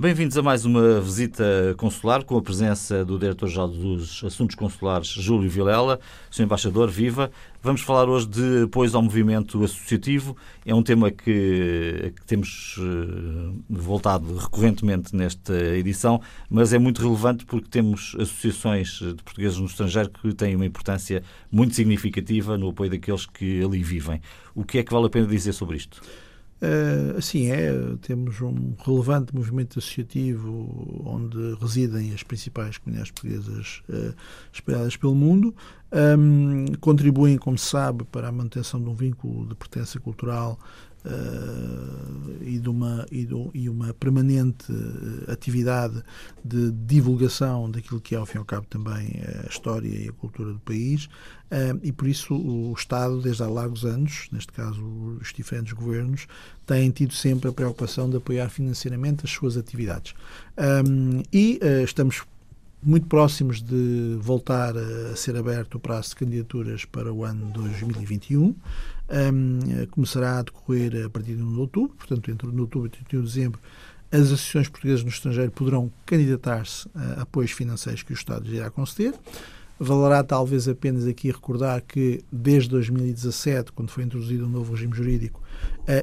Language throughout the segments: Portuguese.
Bem-vindos a mais uma visita consular com a presença do Diretor-Geral dos Assuntos Consulares, Júlio Vilela, Sr. Embaixador, viva. Vamos falar hoje de apoio ao movimento associativo. É um tema que, que temos uh, voltado recorrentemente nesta edição, mas é muito relevante porque temos associações de portugueses no estrangeiro que têm uma importância muito significativa no apoio daqueles que ali vivem. O que é que vale a pena dizer sobre isto? Uh, assim é, temos um relevante movimento associativo onde residem as principais comunidades portuguesas uh, espalhadas pelo mundo, contribuem, como se sabe, para a manutenção de um vínculo de pertença cultural uh, e, de uma, e, do, e, uma permanente eh, atividade de divulgação daquilo que é, ao fim e ao cabo, também a história e a cultura do país. Uh, e por isso o Estado, desde há largos anos, neste caso os diferentes governos, têm tido sempre a preocupação de apoiar financeiramente as suas atividades. Um, e uh, estamos muito próximos de voltar a ser aberto o prazo de candidaturas para o ano 2021 um, começará a decorrer a partir de 1 de outubro, portanto, entre outubro e 31 de dezembro, as associações portuguesas no estrangeiro poderão candidatar-se a apoios financeiros que o Estado irá conceder. Valerá talvez apenas aqui recordar que desde 2017, quando foi introduzido um novo regime jurídico,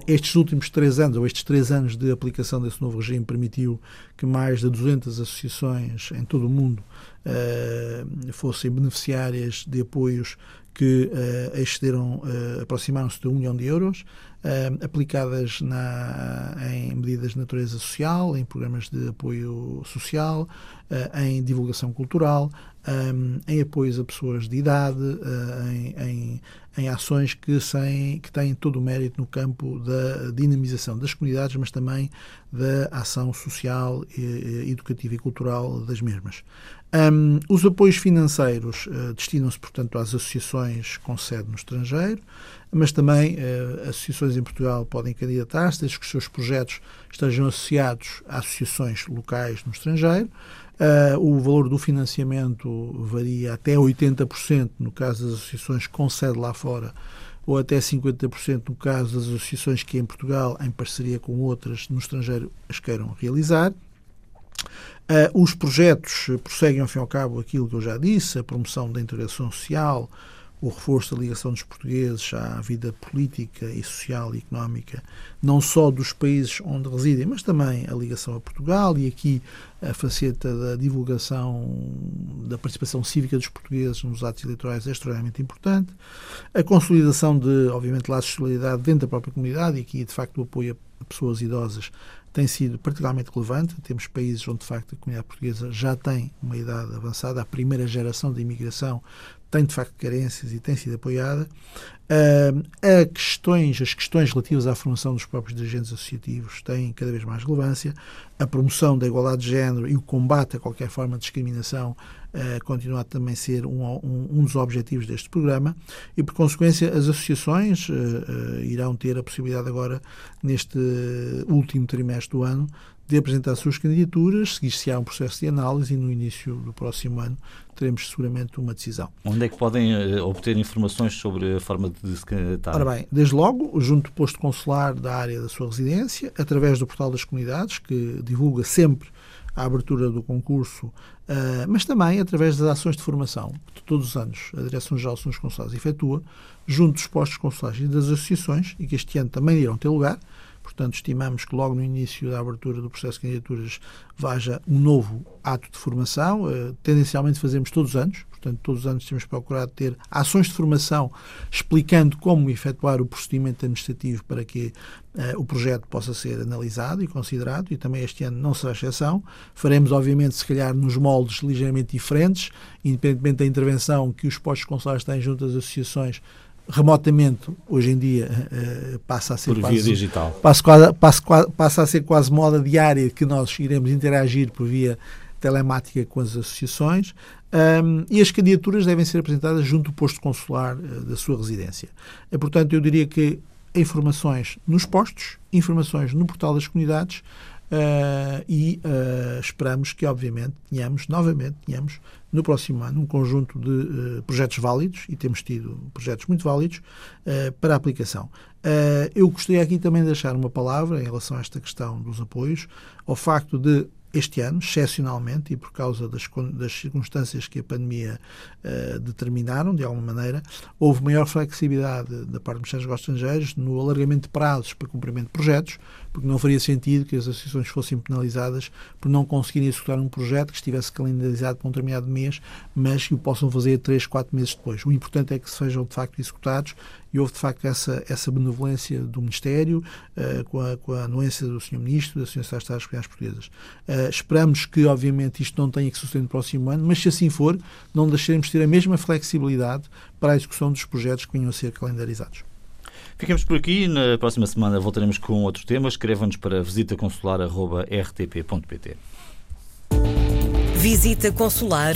estes últimos três anos, ou estes três anos de aplicação desse novo regime, permitiu que mais de 200 associações em todo o mundo eh, fossem beneficiárias de apoios que uh, excederam, uh, aproximaram-se de um milhão de euros, uh, aplicadas na, em medidas de natureza social, em programas de apoio social, em divulgação cultural, um, em apoios a pessoas de idade, em, em, ações que, sem, que têm todo o mérito no campo da dinamização das comunidades, mas também da ação social, educativa e cultural das mesmas. Um, os apoios financeiros uh, destinam-se, portanto, às associações com sede no estrangeiro, mas também uh, associações em Portugal podem candidatar-se, desde que os seus projetos estejam associados a associações locais no estrangeiro. Uh, o valor do financiamento varia até 80% no caso das associações com sede lá fora ou até 50% no caso das associações que em Portugal, em parceria com outras no estrangeiro, as queiram realizar. Uh, os projetos prosseguem, ao fim e ao cabo, aquilo que eu já disse, a promoção da integração social, o reforço da ligação dos portugueses à vida política e social e económica, não só dos países onde residem, mas também a ligação a Portugal e aqui a faceta da divulgação da participação cívica dos portugueses nos atos eleitorais é extremamente importante. A consolidação de, obviamente, laços de solidariedade dentro da própria comunidade e aqui, de facto, o apoio a pessoas idosas tem sido particularmente relevante. Temos países onde, de facto, a comunidade portuguesa já tem uma idade avançada, a primeira geração de imigração tem, de facto, carências e tem sido apoiada. Uh, a questões, as questões relativas à formação dos próprios dirigentes associativos têm cada vez mais relevância. A promoção da igualdade de género e o combate a qualquer forma de discriminação uh, continua a também ser um, um, um, dos objetivos deste programa e, por consequência, as associações uh, irão ter a possibilidade agora, neste último trimestre do ano, de apresentar suas candidaturas, seguir-se-á um processo de análise e no início do próximo ano teremos seguramente uma decisão. Onde é que podem uh, obter informações sobre a forma de se candidatar? Ora bem, desde logo, junto do posto consular da área da sua residência, através do portal das comunidades, que divulga sempre a abertura do concurso, uh, mas também através das ações de formação que todos os anos a Direção-Geral de Assuntos Consulares efetua, junto dos postos consulares e das associações, e que este ano também irão ter lugar, Portanto, estimamos que logo no início da abertura do processo de candidaturas vaja um novo ato de formação. Uh, tendencialmente fazemos todos os anos, portanto, todos os anos temos procurado ter ações de formação explicando como efetuar o procedimento administrativo para que uh, o projeto possa ser analisado e considerado, e também este ano não será exceção. Faremos, obviamente, se calhar nos moldes ligeiramente diferentes, independentemente da intervenção que os postos consulares têm junto às associações remotamente hoje em dia uh, passa a ser por quase, via digital passa, quase, passa, passa a ser quase moda diária que nós iremos interagir por via telemática com as associações um, e as candidaturas devem ser apresentadas junto do posto consular uh, da sua residência. E, portanto, eu diria que informações nos postos, informações no portal das comunidades uh, e uh, esperamos que, obviamente, tenhamos, novamente, tenhamos no próximo ano um conjunto de uh, projetos válidos, e temos tido projetos muito válidos, para aplicação. eu gostaria aqui também de deixar uma palavra em relação a esta questão dos apoios, ao facto de este ano, excepcionalmente, e por causa das, das circunstâncias que a pandemia uh, determinaram, de alguma maneira, houve maior flexibilidade da parte dos Ministério dos Estrangeiros no alargamento de prazos para cumprimento de projetos, porque não faria sentido que as associações fossem penalizadas por não conseguirem executar um projeto que estivesse calendarizado para um determinado mês, mas que o possam fazer três, quatro meses depois. O importante é que sejam, de facto, executados e houve de facto essa, essa benevolência do Ministério, uh, com, a, com a anuência do Sr. Ministro da Sra. Secretária das Comunidades Portuguesas. Uh, esperamos que, obviamente, isto não tenha que suceder no próximo ano, mas se assim for, não deixaremos de ter a mesma flexibilidade para a execução dos projetos que venham a ser calendarizados. Ficamos por aqui. Na próxima semana voltaremos com outros temas. Escreva-nos para visitaconsular.rtp.pt. Visita Consular,